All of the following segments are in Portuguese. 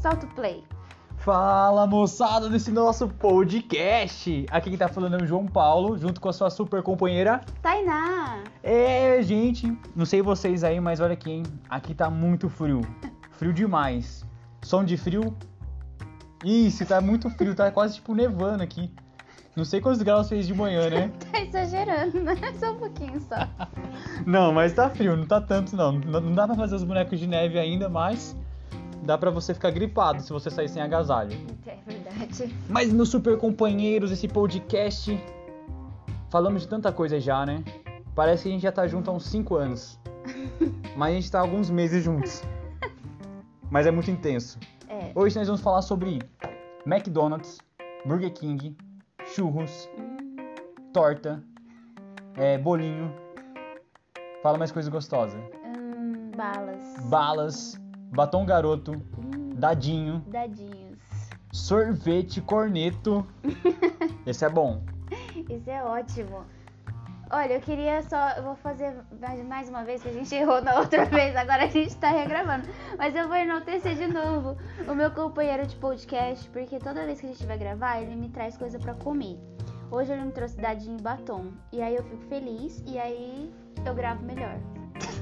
Solta o play. Fala moçada desse nosso podcast! Aqui quem tá falando é o João Paulo, junto com a sua super companheira. Tainá! É, gente, não sei vocês aí, mas olha aqui, hein? Aqui tá muito frio. Frio demais. Som de frio? Isso, tá muito frio, tá quase tipo nevando aqui. Não sei quantos graus fez de manhã, né? Tá exagerando, né? Só um pouquinho só. Não, mas tá frio, não tá tanto não. Não não dá pra fazer os bonecos de neve ainda, mas dá pra você ficar gripado se você sair sem agasalho. É verdade. Mas meus super companheiros, esse podcast. Falamos de tanta coisa já, né? Parece que a gente já tá junto há uns 5 anos. Mas a gente tá há alguns meses juntos. Mas é muito intenso. É. Hoje nós vamos falar sobre McDonald's, Burger King, churros, torta, é, bolinho. Fala mais coisa gostosa. Hum, balas. Balas, batom garoto, Hum, dadinho, dadinhos. sorvete, corneto. Esse é bom. Isso é ótimo. Olha, eu queria só. Eu vou fazer mais- mais uma vez que a gente errou na outra vez, agora a gente tá regravando. Mas eu vou enaltecer de novo o meu companheiro de podcast, porque toda vez que a gente vai gravar, ele me traz coisa pra comer. Hoje ele me trouxe dadinho e batom. E aí eu fico feliz e aí eu gravo melhor.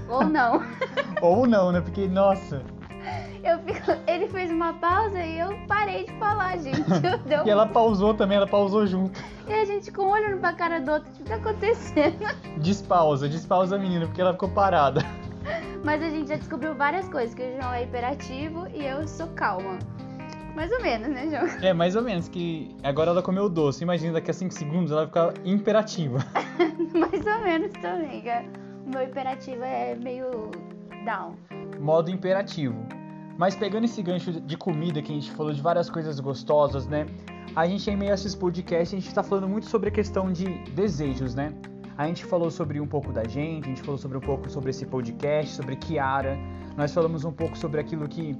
Ou não. Ou não, né? Porque, nossa. Eu fico... Ele fez uma pausa e eu parei de falar, gente. Deu... E ela pausou também, ela pausou junto. E a gente com um olhando pra cara do outro, o que tá acontecendo? Despausa, despausa a menina, porque ela ficou parada. Mas a gente já descobriu várias coisas, que o João é hiperativo e eu sou calma. Mais ou menos, né, João? É, mais ou menos, que agora ela comeu doce. Imagina, daqui a 5 segundos ela vai ficar imperativa. Mais ou menos também, cara. O meu hiperativo é meio down. Modo imperativo. Mas pegando esse gancho de comida que a gente falou de várias coisas gostosas, né? A gente em meio a esses podcasts, a gente tá falando muito sobre a questão de desejos, né? A gente falou sobre um pouco da gente, a gente falou sobre um pouco sobre esse podcast, sobre Kiara. Nós falamos um pouco sobre aquilo que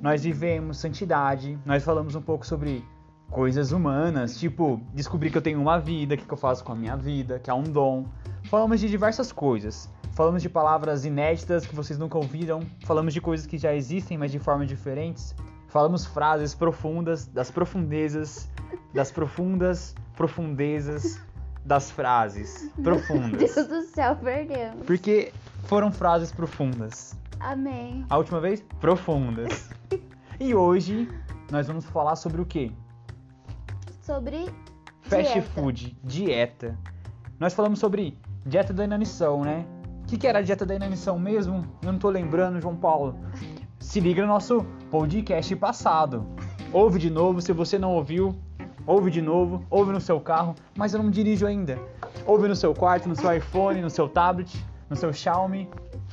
nós vivemos, santidade. Nós falamos um pouco sobre coisas humanas, tipo descobrir que eu tenho uma vida, o que que eu faço com a minha vida, que é um dom. Falamos de diversas coisas. Falamos de palavras inéditas que vocês nunca ouviram. Falamos de coisas que já existem, mas de formas diferentes. Falamos frases profundas, das profundezas, das profundas profundezas das frases profundas. Deus do céu, perdemos. Porque foram frases profundas. Amém. A última vez, profundas. E hoje nós vamos falar sobre o quê? Sobre Fast dieta. food, dieta. Nós falamos sobre dieta da inanição, né? O que, que era a dieta da inanição mesmo? Eu não tô lembrando, João Paulo. Se liga no nosso podcast passado. Ouve de novo, se você não ouviu, ouve de novo, ouve no seu carro, mas eu não dirijo ainda. Ouve no seu quarto, no seu iPhone, no seu tablet, no seu Xiaomi,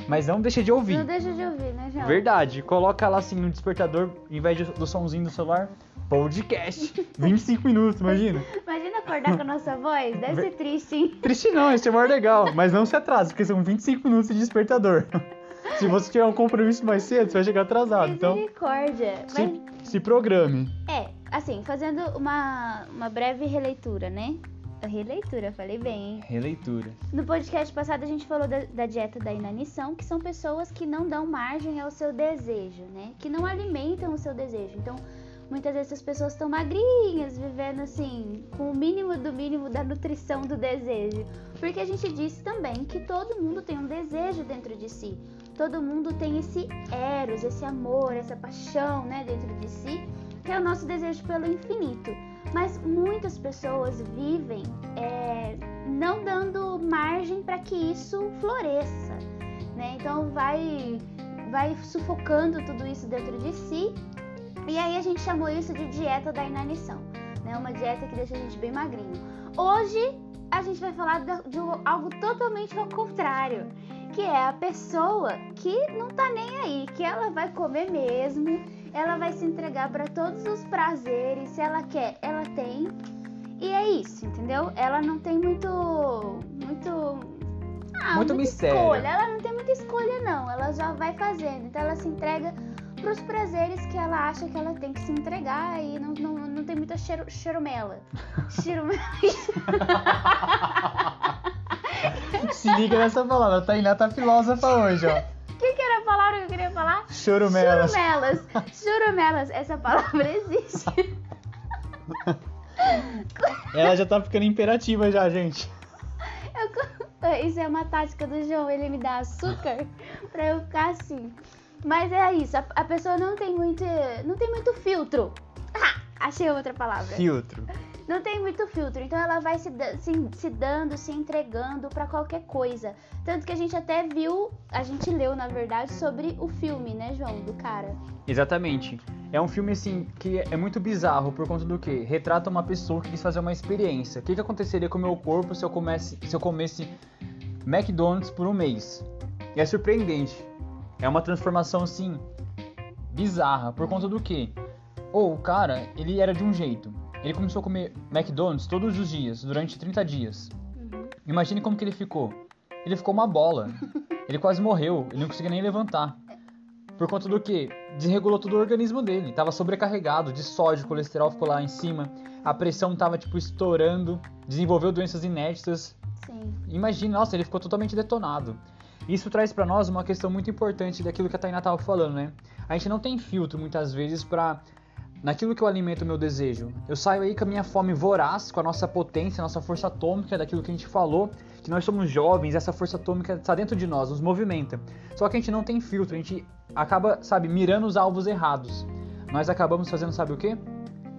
mas não deixa de ouvir. Não deixa de ouvir, né, João? Verdade, coloca lá assim no despertador, em vez do somzinho do celular, podcast. 25 minutos, imagina. Imagina acordar com a nossa voz. Deve ser triste, hein? Triste não, esse é mais legal, mas não se atrasa, porque são 25 minutos de despertador. Se você tiver um compromisso mais cedo, você vai chegar atrasado. Então, Misericórdia. Mas se, se programe. É, assim, fazendo uma, uma breve releitura, né? Releitura, falei bem, hein? Releitura. No podcast passado a gente falou da, da dieta da inanição, que são pessoas que não dão margem ao seu desejo, né? Que não alimentam o seu desejo. Então, muitas vezes as pessoas estão magrinhas, vivendo assim, com o mínimo do mínimo da nutrição do desejo. Porque a gente disse também que todo mundo tem um desejo dentro de si. Todo mundo tem esse eros, esse amor, essa paixão, né, dentro de si, que é o nosso desejo pelo infinito. Mas muitas pessoas vivem é, não dando margem para que isso floresça, né? Então vai vai sufocando tudo isso dentro de si. E aí a gente chamou isso de dieta da inanição, né? Uma dieta que deixa a gente bem magrinho. Hoje a gente vai falar de algo totalmente ao contrário, que é a pessoa que não tá nem aí, que ela vai comer mesmo, ela vai se entregar para todos os prazeres, se ela quer, ela tem. E é isso, entendeu? Ela não tem muito muito ah, Muito mistério. escolha. Ela não tem muita escolha não, ela já vai fazendo. Então ela se entrega pros prazeres que ela acha que ela tem que se entregar e não, não, não tem muita cheiro, cheiromela. Cheiromela. Se liga nessa palavra, a Tainá tá filósofa hoje, ó. O que, que era a palavra palavra que eu queria falar? Churumelas. Churumelas. Churumelas. Essa palavra existe. Ela já tá ficando imperativa já, gente. Eu, isso é uma tática do João, ele me dá açúcar pra eu ficar assim. Mas é isso, a, a pessoa não tem muito. não tem muito filtro. Ah, achei outra palavra. Filtro. Não tem muito filtro, então ela vai se, se, se dando, se entregando para qualquer coisa. Tanto que a gente até viu, a gente leu na verdade sobre o filme, né, João, do cara. Exatamente. É um filme assim que é muito bizarro por conta do que retrata uma pessoa que quis fazer uma experiência. O que, que aconteceria com o meu corpo se eu comesse, se eu comesse McDonald's por um mês? E é surpreendente. É uma transformação assim bizarra por conta do que? Ou o cara, ele era de um jeito. Ele começou a comer McDonald's todos os dias, durante 30 dias. Uhum. Imagine como que ele ficou. Ele ficou uma bola. ele quase morreu, ele não conseguia nem levantar. Por conta do que? Desregulou todo o organismo dele. Tava sobrecarregado de sódio, colesterol ficou lá em cima. A pressão tava tipo estourando, desenvolveu doenças inéditas. Sim. Imagine, nossa, ele ficou totalmente detonado. Isso traz para nós uma questão muito importante daquilo que a Tainá tava falando, né? A gente não tem filtro muitas vezes para naquilo que eu alimento o meu desejo. Eu saio aí com a minha fome voraz, com a nossa potência, a nossa força atômica, daquilo que a gente falou, que nós somos jovens, essa força atômica está dentro de nós, nos movimenta. Só que a gente não tem filtro, a gente acaba, sabe, mirando os alvos errados. Nós acabamos fazendo, sabe o quê?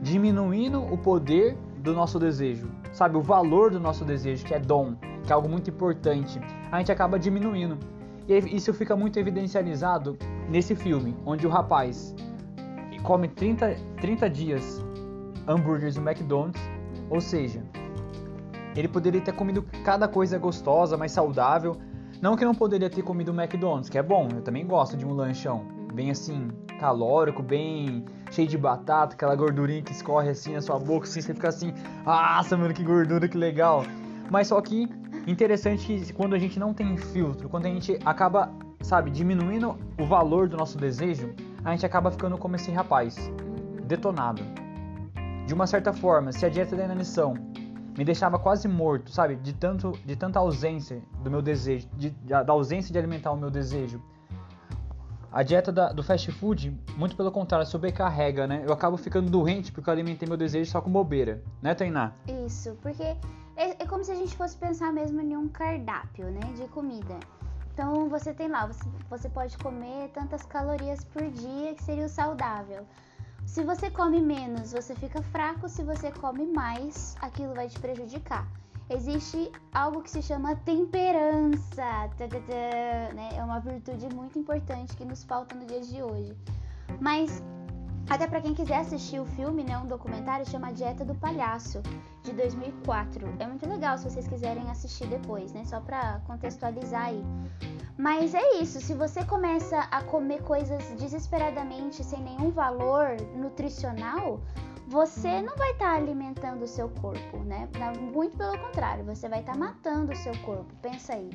Diminuindo o poder do nosso desejo, sabe, o valor do nosso desejo, que é dom, que é algo muito importante. A gente acaba diminuindo. E isso fica muito evidencializado nesse filme, onde o rapaz come 30, 30 dias hambúrgueres no McDonald's, ou seja, ele poderia ter comido cada coisa gostosa, mais saudável. Não que não poderia ter comido o McDonald's, que é bom, eu também gosto de um lanchão. Bem assim, calórico, bem cheio de batata, aquela gordurinha que escorre assim na sua boca, assim, você fica assim, nossa, mano, que gordura, que legal. Mas só que interessante quando a gente não tem filtro, quando a gente acaba, sabe, diminuindo o valor do nosso desejo, a gente acaba ficando como esse rapaz, detonado. De uma certa forma, se a dieta da inanição me deixava quase morto, sabe, de tanto de tanta ausência do meu desejo, de, da ausência de alimentar o meu desejo. A dieta da, do fast food, muito pelo contrário, sobrecarrega, né? Eu acabo ficando doente porque eu alimentei meu desejo só com bobeira, né, Tainá? Isso, porque é, é como se a gente fosse pensar mesmo em um cardápio, né, de comida. Então você tem lá, você, você pode comer tantas calorias por dia que seria o saudável. Se você come menos, você fica fraco, se você come mais, aquilo vai te prejudicar. Existe algo que se chama temperança, né? é uma virtude muito importante que nos falta no dia de hoje. Mas até para quem quiser assistir o filme, né, um documentário chama Dieta do Palhaço, de 2004. É muito legal se vocês quiserem assistir depois, né, só para contextualizar aí. Mas é isso, se você começa a comer coisas desesperadamente sem nenhum valor nutricional, você não vai estar tá alimentando o seu corpo, né? Muito pelo contrário, você vai estar tá matando o seu corpo. Pensa aí.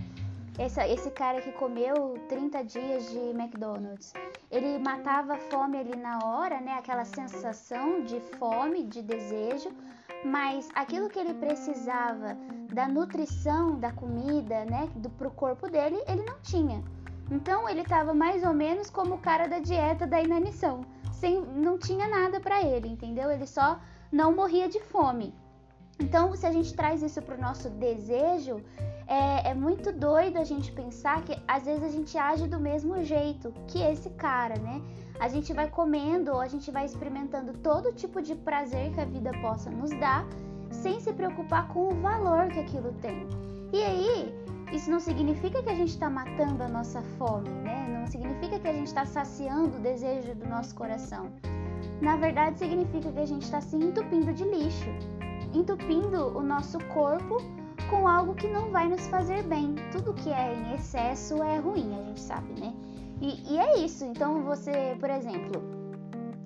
Esse, esse cara que comeu 30 dias de McDonald's, ele matava a fome ali na hora, né? Aquela sensação de fome, de desejo, mas aquilo que ele precisava da nutrição da comida, né, do, pro corpo dele, ele não tinha. Então ele estava mais ou menos como o cara da dieta da inanição, sem, não tinha nada para ele, entendeu? Ele só não morria de fome. Então, se a gente traz isso para o nosso desejo, é, é, muito doido a gente pensar que às vezes a gente age do mesmo jeito que esse cara, né? A gente vai comendo ou a gente vai experimentando todo tipo de prazer que a vida possa nos dar, sem se preocupar com o valor que aquilo tem. E aí, isso não significa que a gente está matando a nossa fome, né? Não significa que a gente está saciando o desejo do nosso coração. Na verdade, significa que a gente está se entupindo de lixo entupindo o nosso corpo com algo que não vai nos fazer bem. Tudo que é em excesso é ruim, a gente sabe, né? E, e é isso. Então, você, por exemplo,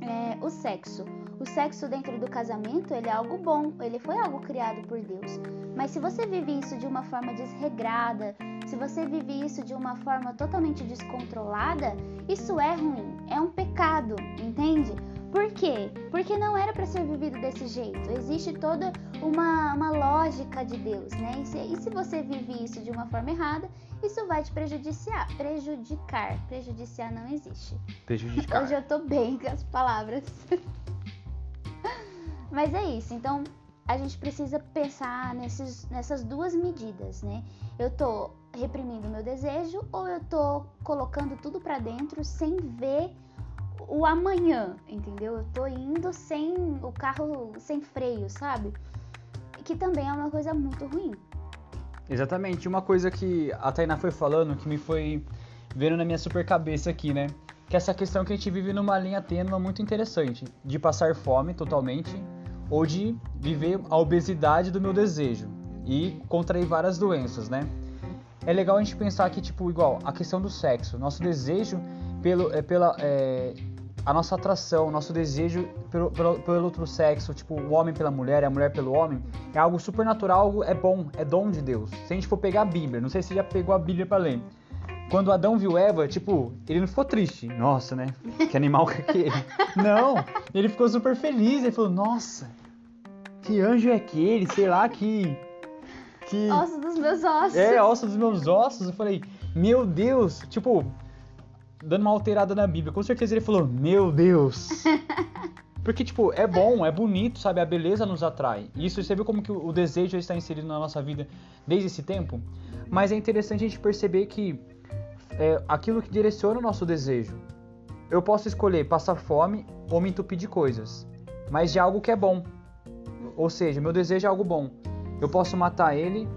é, o sexo. O sexo dentro do casamento, ele é algo bom, ele foi algo criado por Deus. Mas se você vive isso de uma forma desregrada, se você vive isso de uma forma totalmente descontrolada, isso é ruim, é um pecado, entende? Por quê? Porque não era para ser vivido desse jeito. Existe toda uma, uma lógica de Deus, né? E se, e se você vive isso de uma forma errada, isso vai te prejudiciar. Prejudicar. Prejudiciar não existe. Prejudicar. Hoje eu tô bem com as palavras. Mas é isso. Então, a gente precisa pensar nesses, nessas duas medidas, né? Eu tô reprimindo meu desejo ou eu tô colocando tudo para dentro sem ver o amanhã, entendeu? Eu tô indo sem o carro sem freio, sabe? Que também é uma coisa muito ruim. Exatamente. Uma coisa que a Tainá foi falando que me foi vendo na minha super cabeça aqui, né? Que é essa questão que a gente vive numa linha tênue muito interessante, de passar fome totalmente ou de viver a obesidade do meu desejo e contrair várias doenças, né? É legal a gente pensar que, tipo, igual, a questão do sexo, nosso desejo pelo, é, pela, é, a nossa atração, o nosso desejo pelo, pelo, pelo, outro sexo, tipo, o homem pela mulher, a mulher pelo homem, é algo super natural, é bom, é dom de Deus. Se a gente for pegar a Bíblia, não sei se você já pegou a Bíblia para ler. Quando Adão viu Eva, tipo, ele não ficou triste. Nossa, né? Que animal que é aquele. Não, ele ficou super feliz. Ele falou, nossa, que anjo é aquele? Sei lá, que... que... Osso dos meus ossos. É, osso dos meus ossos. Eu falei, meu Deus, tipo, dando uma alterada na Bíblia. Com certeza ele falou, meu Deus. Porque, tipo, é bom, é bonito, sabe? A beleza nos atrai. E isso, você viu como que o desejo está inserido na nossa vida desde esse tempo? Mas é interessante a gente perceber que é aquilo que direciona o nosso desejo. Eu posso escolher passar fome ou me entupir de coisas, mas de algo que é bom. Ou seja, meu desejo é algo bom. Eu posso matar ele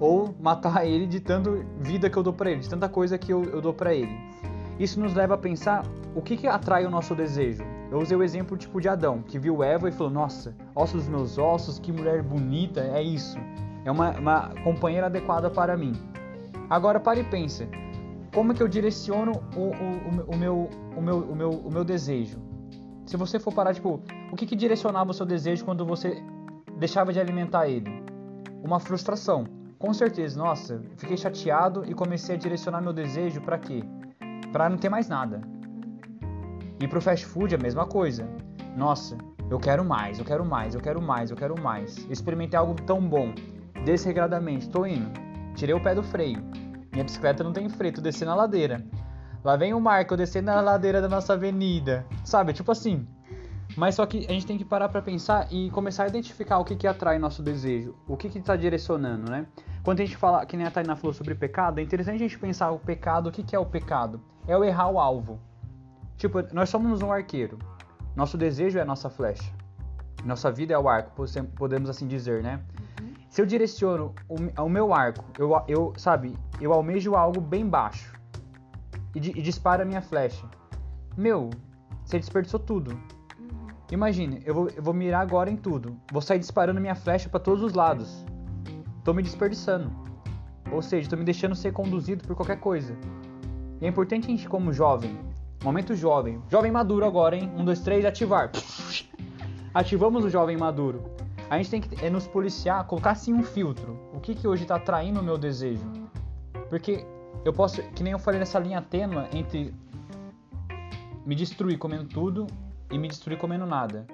ou matar ele de tanta vida que eu dou para ele, de tanta coisa que eu, eu dou para ele. Isso nos leva a pensar o que, que atrai o nosso desejo. Eu usei o exemplo tipo de Adão, que viu Eva e falou: Nossa, ossos dos meus ossos, que mulher bonita, é isso. É uma, uma companheira adequada para mim. Agora pare e pense: como é que eu direciono o, o, o, meu, o, meu, o, meu, o meu desejo? Se você for parar, tipo, o que, que direcionava o seu desejo quando você deixava de alimentar ele? Uma frustração. Com certeza, nossa, fiquei chateado e comecei a direcionar meu desejo para quê? Para não ter mais nada. E pro fast food é a mesma coisa. Nossa, eu quero mais, eu quero mais, eu quero mais, eu quero mais. experimentei algo tão bom. Desregradamente, tô indo. Tirei o pé do freio. Minha bicicleta não tem freio, tô descendo a ladeira. Lá vem o Marco descendo a ladeira da nossa avenida. Sabe, tipo assim. Mas só que a gente tem que parar para pensar e começar a identificar o que, que atrai nosso desejo, o que que está direcionando, né? Quando a gente fala, que nem a Tainá falou sobre pecado, é interessante a gente pensar o pecado, o que, que é o pecado? É o errar o alvo. Tipo, nós somos um arqueiro. Nosso desejo é a nossa flecha. Nossa vida é o arco, podemos assim dizer, né? Uhum. Se eu direciono o, o, meu arco, eu, eu, sabe, eu almejo algo bem baixo e, e disparo a minha flecha. Meu, você desperdiçou tudo. Uhum. Imagine, eu vou, eu vou mirar agora em tudo. Vou sair disparando minha flecha para todos os lados tô me desperdiçando. Ou seja, tô me deixando ser conduzido por qualquer coisa. E é importante a gente, como jovem, momento jovem, jovem maduro agora, hein? Um, dois, três, ativar. Ativamos o jovem maduro. A gente tem que é, nos policiar, colocar assim um filtro. O que que hoje está atraindo o meu desejo? Porque eu posso, que nem eu falei nessa linha tênua entre me destruir comendo tudo e me destruir comendo nada.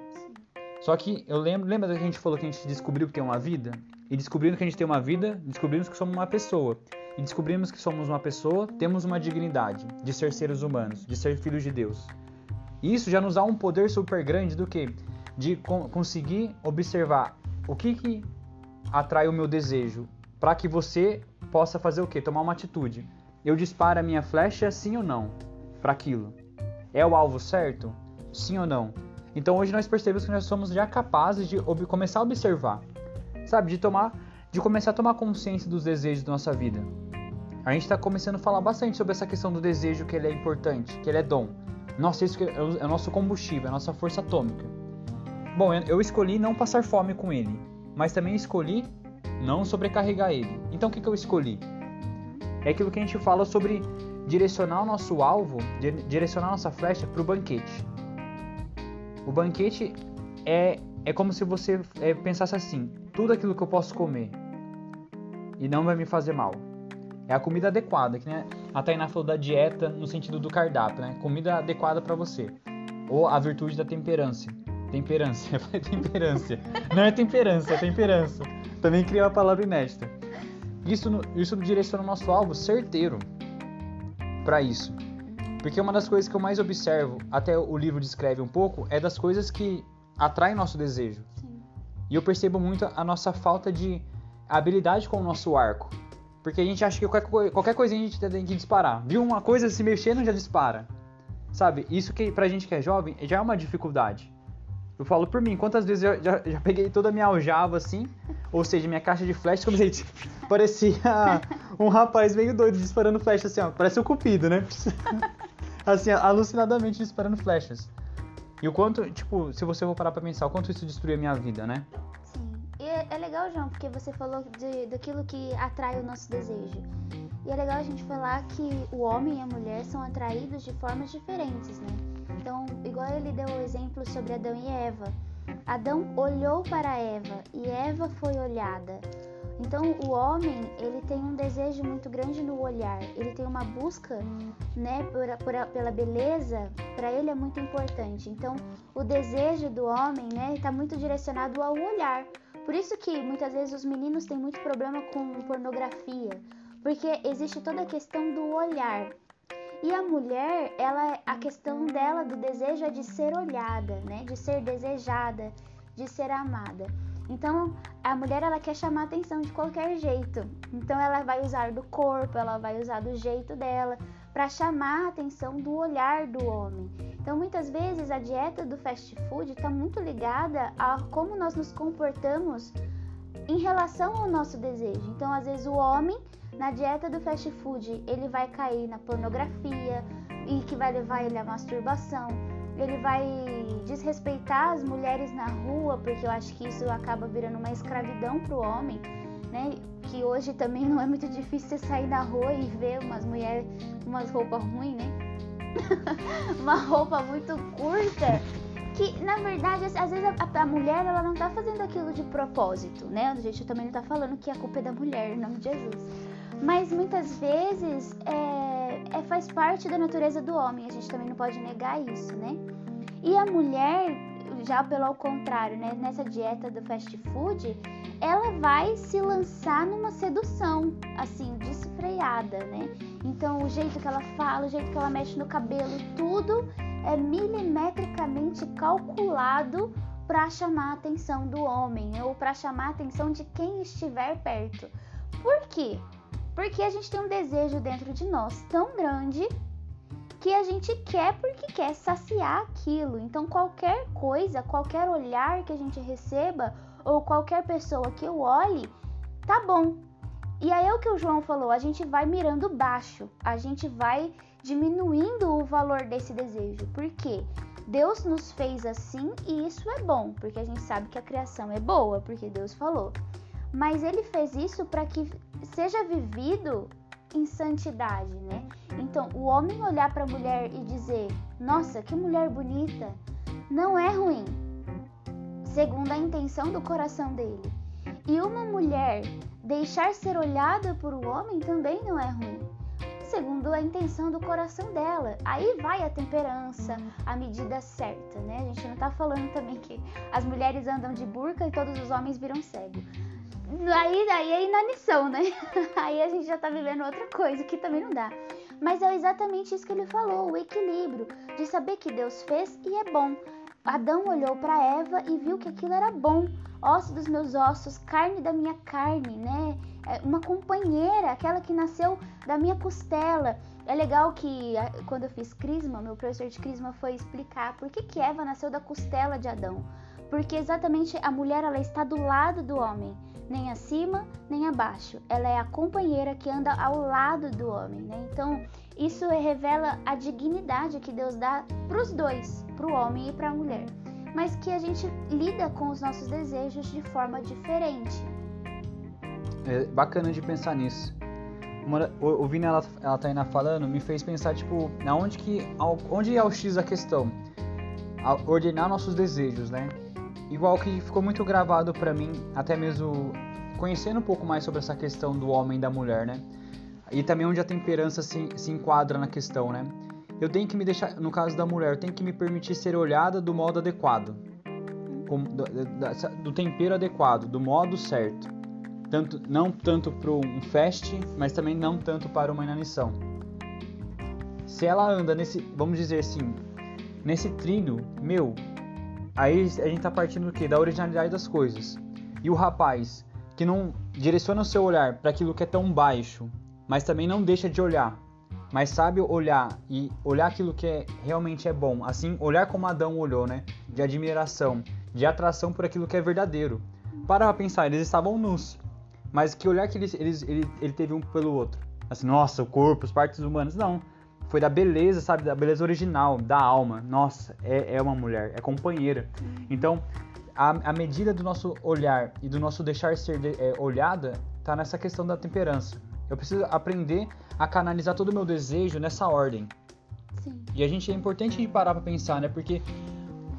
Só que eu lembro, lembra que a gente falou que a gente descobriu que tem uma vida? E descobrindo que a gente tem uma vida, descobrimos que somos uma pessoa. E descobrimos que somos uma pessoa, temos uma dignidade de ser seres humanos, de ser filhos de Deus. E isso já nos dá um poder super grande do que? De conseguir observar o que, que atrai o meu desejo, para que você possa fazer o que? Tomar uma atitude. Eu disparo a minha flecha, sim ou não, para aquilo. É o alvo certo? Sim ou não? Então hoje nós percebemos que nós somos já capazes de começar a observar sabe? De tomar, de começar a tomar consciência dos desejos da nossa vida. A gente está começando a falar bastante sobre essa questão do desejo que ele é importante, que ele é dom. Nossa, isso é o nosso combustível, é a nossa força atômica. Bom, eu escolhi não passar fome com ele, mas também escolhi não sobrecarregar ele. Então o que, que eu escolhi? É aquilo que a gente fala sobre direcionar o nosso alvo, direcionar a nossa flecha para o banquete. O banquete é, é como se você é, pensasse assim: tudo aquilo que eu posso comer e não vai me fazer mal. É a comida adequada, que né? a Tainá falou da dieta no sentido do cardápio, né? Comida adequada para você. ou a virtude da temperança. Temperância, temperância. Não é temperança, é temperança. Também criei uma palavra inédita. Isso, isso direciona o nosso alvo certeiro para isso. Porque uma das coisas que eu mais observo, até o livro descreve um pouco, é das coisas que atraem nosso desejo. Sim. E eu percebo muito a nossa falta de habilidade com o nosso arco. Porque a gente acha que qualquer, qualquer coisinha a gente tem que disparar. Viu uma coisa se mexendo, já dispara. Sabe? Isso que pra gente que é jovem já é uma dificuldade. Eu falo por mim, quantas vezes eu já, já peguei toda a minha aljava assim, ou seja, minha caixa de flash, como gente parecia um rapaz meio doido disparando flash assim, ó, parece o um cupido, né? assim, alucinadamente disparando flechas. E o quanto, tipo, se você for parar pra pensar, o quanto isso destruiu a minha vida, né? Sim. E é, é legal, João, porque você falou de, daquilo que atrai o nosso desejo. E é legal a gente falar que o homem e a mulher são atraídos de formas diferentes, né? Então, igual ele deu o exemplo sobre Adão e Eva. Adão olhou para Eva e Eva foi olhada. Então, o homem, ele tem um desejo muito grande no olhar. Ele tem uma busca, né, por, por, pela beleza, para ele é muito importante. Então, o desejo do homem, né, está muito direcionado ao olhar. Por isso que muitas vezes os meninos têm muito problema com pornografia, porque existe toda a questão do olhar. E a mulher, ela a questão dela do desejo é de ser olhada, né? De ser desejada, de ser amada. Então, a mulher ela quer chamar atenção de qualquer jeito. Então, ela vai usar do corpo, ela vai usar do jeito dela para chamar a atenção do olhar do homem. Então, muitas vezes a dieta do fast food está muito ligada a como nós nos comportamos em relação ao nosso desejo. Então, às vezes o homem na dieta do fast food, ele vai cair na pornografia e que vai levar ele à masturbação. Ele vai desrespeitar as mulheres na rua, porque eu acho que isso acaba virando uma escravidão para o homem, né? Que hoje também não é muito difícil você sair na rua e ver umas mulheres umas roupas ruins, né? uma roupa muito curta que na verdade às vezes a, a, mulher ela não tá fazendo aquilo de propósito, né? A gente também não tá falando que a culpa é da mulher, em nome de Jesus mas muitas vezes é, é, faz parte da natureza do homem, a gente também não pode negar isso, né? E a mulher, já pelo contrário, né, nessa dieta do fast food, ela vai se lançar numa sedução, assim, desfreada, né? Então, o jeito que ela fala, o jeito que ela mexe no cabelo, tudo é milimetricamente calculado para chamar a atenção do homem ou para chamar a atenção de quem estiver perto. Por quê? Porque a gente tem um desejo dentro de nós tão grande que a gente quer porque quer saciar aquilo. Então, qualquer coisa, qualquer olhar que a gente receba ou qualquer pessoa que eu olhe, tá bom. E aí é o que o João falou, a gente vai mirando baixo, a gente vai diminuindo o valor desse desejo. Por quê? Deus nos fez assim e isso é bom, porque a gente sabe que a criação é boa, porque Deus falou. Mas ele fez isso para que seja vivido em santidade, né? Então, o homem olhar para a mulher e dizer: "Nossa, que mulher bonita", não é ruim, segundo a intenção do coração dele. E uma mulher deixar ser olhada por um homem também não é ruim, segundo a intenção do coração dela. Aí vai a temperança, a medida certa, né? A gente não tá falando também que as mulheres andam de burca e todos os homens viram cego aí, aí é inanição, né? Aí a gente já tá vivendo outra coisa que também não dá. Mas é exatamente isso que ele falou, o equilíbrio de saber que Deus fez e é bom. Adão olhou para Eva e viu que aquilo era bom. Osso dos meus ossos, carne da minha carne, né? É uma companheira, aquela que nasceu da minha costela. É legal que quando eu fiz crisma, meu professor de crisma foi explicar por que, que Eva nasceu da costela de Adão. Porque exatamente a mulher ela está do lado do homem nem acima nem abaixo. Ela é a companheira que anda ao lado do homem, né? Então, isso revela a dignidade que Deus dá para os dois, para o homem e para a mulher, mas que a gente lida com os nossos desejos de forma diferente. É bacana de pensar nisso. Ouvindo ela, ela tá falando, me fez pensar, tipo, aonde que, onde é o X da questão? ordenar nossos desejos, né? Igual que ficou muito gravado para mim, até mesmo conhecendo um pouco mais sobre essa questão do homem e da mulher, né? E também onde a temperança se, se enquadra na questão, né? eu tenho que me deixar, no caso da mulher, eu tenho que me permitir ser olhada do modo adequado, com, do, do, tempero adequado, do modo certo. Tanto, não tanto para um fast, mas também não tanto para uma inanição. Se ela anda nesse, vamos dizer assim, nesse trilho, meu, aí a gente tá partindo do quê? Da originalidade das coisas. E o rapaz que não direciona o seu olhar para aquilo que é tão baixo, mas também não deixa de olhar, mas sabe olhar e olhar aquilo que é, realmente é bom, assim, olhar como Adão olhou, né? De admiração, de atração por aquilo que é verdadeiro. Para pensar, eles estavam nus, mas que olhar que eles, eles, ele, ele teve um pelo outro? Assim, nossa, o corpo, as partes humanas. Não. Foi da beleza, sabe? Da beleza original, da alma. Nossa, é, é uma mulher, é companheira. Então, a, a medida do nosso olhar e do nosso deixar ser de, é, olhada tá nessa questão da temperança. Eu preciso aprender a canalizar todo o meu desejo nessa ordem. Sim. E a gente é importante parar para pensar, né? Porque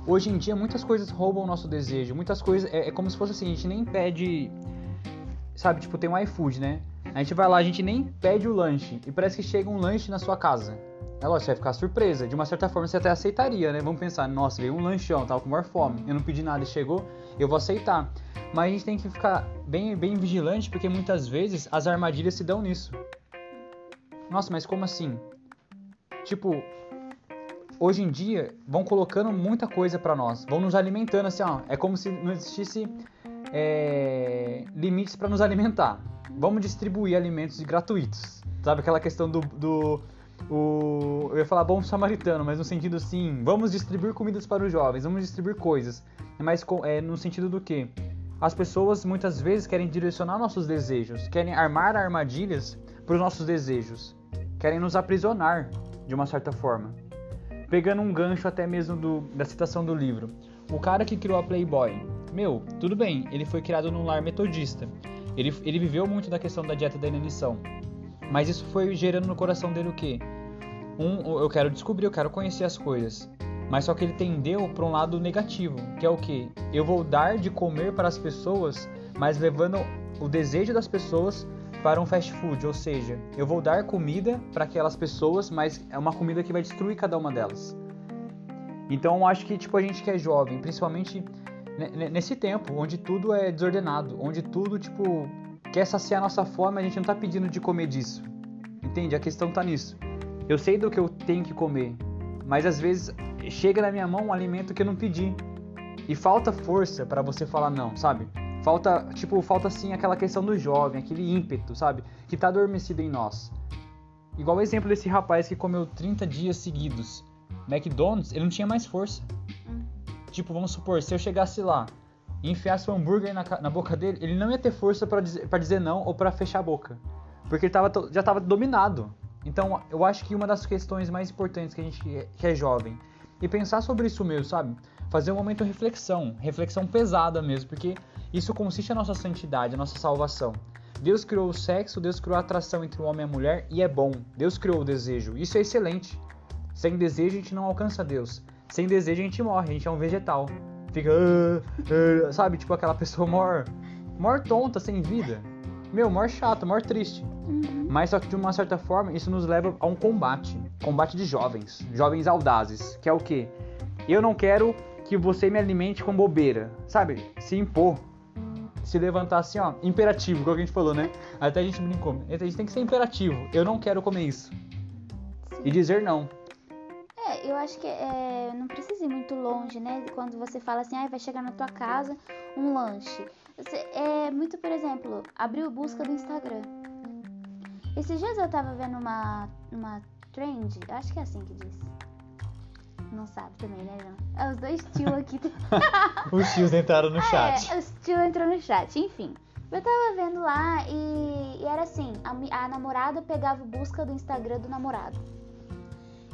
hoje em dia muitas coisas roubam o nosso desejo. Muitas coisas é, é como se fosse assim, a gente nem pede, sabe? Tipo tem um iFood, né? A gente vai lá, a gente nem pede o lanche e parece que chega um lanche na sua casa. É lógico, você vai ficar surpresa. De uma certa forma, você até aceitaria, né? Vamos pensar, nossa, veio um lanchão, tava com maior fome. Eu não pedi nada e chegou, eu vou aceitar. Mas a gente tem que ficar bem, bem vigilante, porque muitas vezes as armadilhas se dão nisso. Nossa, mas como assim? Tipo, hoje em dia, vão colocando muita coisa para nós. Vão nos alimentando assim, ó. É como se não existisse é, limites para nos alimentar. Vamos distribuir alimentos gratuitos. Sabe aquela questão do, do o, eu ia falar bom samaritano, mas no sentido assim, vamos distribuir comidas para os jovens, vamos distribuir coisas. Mas é, no sentido do que? As pessoas muitas vezes querem direcionar nossos desejos, querem armar armadilhas para os nossos desejos, querem nos aprisionar de uma certa forma. Pegando um gancho até mesmo do, da citação do livro. O cara que criou a Playboy, meu, tudo bem, ele foi criado num lar metodista. Ele, ele viveu muito da questão da dieta da inanição. Mas isso foi gerando no coração dele o quê? Um, eu quero descobrir, eu quero conhecer as coisas. Mas só que ele tendeu para um lado negativo, que é o que? Eu vou dar de comer para as pessoas, mas levando o desejo das pessoas para um fast food, ou seja, eu vou dar comida para aquelas pessoas, mas é uma comida que vai destruir cada uma delas. Então eu acho que tipo a gente que é jovem, principalmente nesse tempo onde tudo é desordenado, onde tudo tipo quer saciar a nossa fome, a gente não tá pedindo de comer disso. Entende? A questão tá nisso. Eu sei do que eu tenho que comer, mas às vezes chega na minha mão um alimento que eu não pedi. E falta força para você falar não, sabe? Falta, tipo, falta assim aquela questão do jovem, aquele ímpeto, sabe? Que tá adormecido em nós. Igual o exemplo desse rapaz que comeu 30 dias seguidos. McDonald's, ele não tinha mais força. Tipo, vamos supor, se eu chegasse lá e enfiasse o hambúrguer na, na boca dele, ele não ia ter força para dizer, dizer não ou para fechar a boca. Porque ele tava, já estava dominado. Então, eu acho que uma das questões mais importantes que a gente que é jovem e pensar sobre isso mesmo, sabe? Fazer um momento de reflexão, reflexão pesada mesmo, porque isso consiste a nossa santidade, a nossa salvação. Deus criou o sexo, Deus criou a atração entre o homem e a mulher e é bom. Deus criou o desejo. Isso é excelente. Sem desejo a gente não alcança Deus. Sem desejo a gente morre, a gente é um vegetal fica, uh, uh, sabe, tipo aquela pessoa mor, mor tonta, sem vida. Meu, mor chato, mor triste. Uhum. Mas só que de uma certa forma isso nos leva a um combate, combate de jovens, jovens audazes, que é o que? Eu não quero que você me alimente com bobeira, sabe? Se impor, se levantar assim, ó, imperativo, como a gente falou, né? Até a gente brincou. A gente tem que ser imperativo. Eu não quero comer isso. Sim. E dizer não. É, eu acho que é, não precisa ir muito longe, né? Quando você fala assim, ah, vai chegar na tua casa um lanche. É muito, por exemplo, abrir o busca do Instagram. Esses dias eu tava vendo uma, uma trend, acho que é assim que diz. Não sabe também, né, João? É os dois tios aqui. os tios entraram no chat. É, os tios entraram no chat, enfim. Eu tava vendo lá e, e era assim, a, a namorada pegava o busca do Instagram do namorado.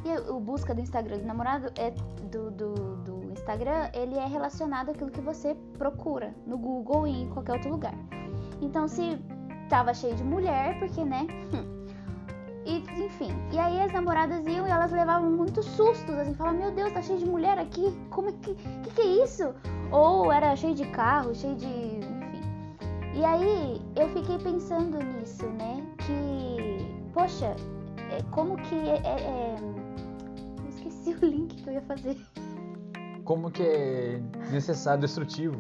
E o busca do Instagram do namorado é do, do, do Instagram, ele é relacionado àquilo que você procura no Google e em qualquer outro lugar. Então se tava cheio de mulher, porque né? E, enfim, e aí as namoradas iam e elas levavam muitos sustos, assim, falavam, meu Deus, tá cheio de mulher aqui, como é que, que, que é isso? Ou era cheio de carro, cheio de, enfim. E aí eu fiquei pensando nisso, né, que, poxa, é, como que é, é, é esqueci o link que eu ia fazer. Como que é desnecessário, destrutivo.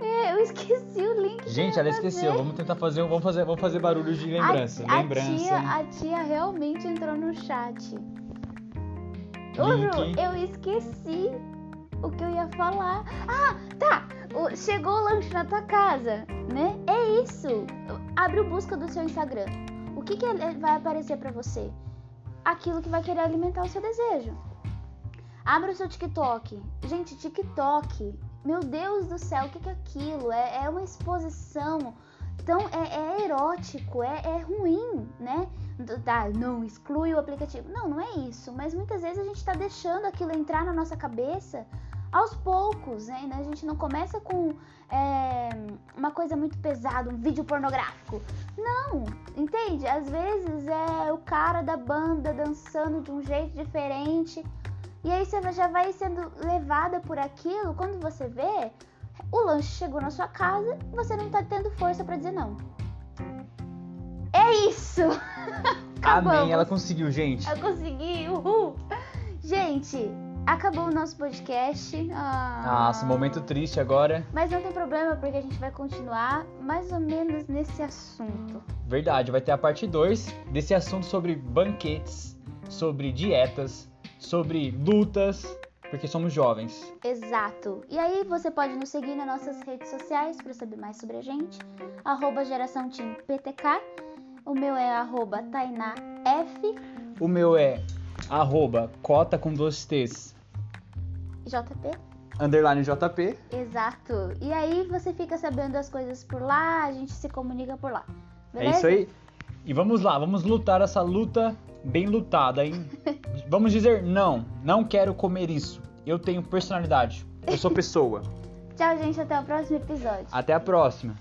É, eu esqueci o link. Gente, ela ia esqueceu. fazer. Vamos tentar fazer, vamos fazer, vamos fazer barulho de lembrança. A, a lembrança. tia, a tia realmente entrou no chat. Ô, Link. Ju, eu esqueci o que eu ia falar. Ah, tá. O- chegou o lanche na tua casa, né? É isso. Abre o busca do seu Instagram. O que, que vai aparecer pra você? Aquilo que vai querer alimentar o seu desejo. Abra o seu TikTok. Gente, TikTok. Meu Deus do céu, o que, é aquilo? É, é uma exposição. Então é, é erótico, é, é ruim, né? Tá, não, exclui o aplicativo. Não, não é isso. Mas muitas vezes a gente tá deixando aquilo entrar na nossa cabeça aos poucos, né? A gente não começa com é, uma coisa muito pesada, um vídeo pornográfico. Não, entende? Às vezes é o cara da banda dançando de um jeito diferente. E aí você já vai sendo levada por aquilo. Quando você vê, o lanche chegou na sua casa e você não tá tendo força pra dizer não. É isso! Amém, ela conseguiu, gente. Eu consegui, uhul! Gente, acabou o nosso podcast. Ah. Nossa, momento triste agora. Mas não tem problema, porque a gente vai continuar mais ou menos nesse assunto. Verdade, vai ter a parte 2 desse assunto sobre banquetes, sobre dietas, sobre lutas, porque somos jovens. Exato. E aí você pode nos seguir nas nossas redes sociais para saber mais sobre a gente. Arroba Geração Team PTK. O meu é arroba TainaF. O meu é arroba cota com dois T's, JP. underline JP. Exato. E aí você fica sabendo as coisas por lá, a gente se comunica por lá. É Beleza? isso aí. E vamos lá, vamos lutar essa luta bem lutada, hein? vamos dizer não, não quero comer isso. Eu tenho personalidade. Eu sou pessoa. Tchau, gente. Até o próximo episódio. Até a próxima.